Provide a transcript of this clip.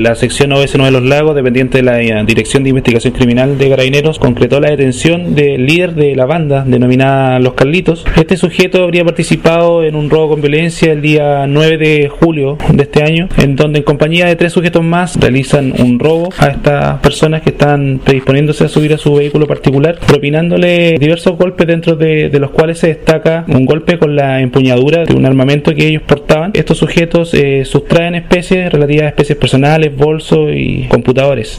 La sección OS9 de los Lagos, dependiente de la eh, Dirección de Investigación Criminal de Carabineros, concretó la detención del líder de la banda denominada Los Carlitos. Este sujeto habría participado en un robo con violencia el día 9 de julio de este año, en donde en compañía de tres sujetos más realizan un robo a estas personas que están predisponiéndose a subir a su vehículo particular, propinándole diversos golpes dentro de, de los cuales se destaca un golpe con la empuñadura de un armamento que ellos portaban. Estos sujetos eh, sustraen especies relativas a especies personales bolsos y computadores.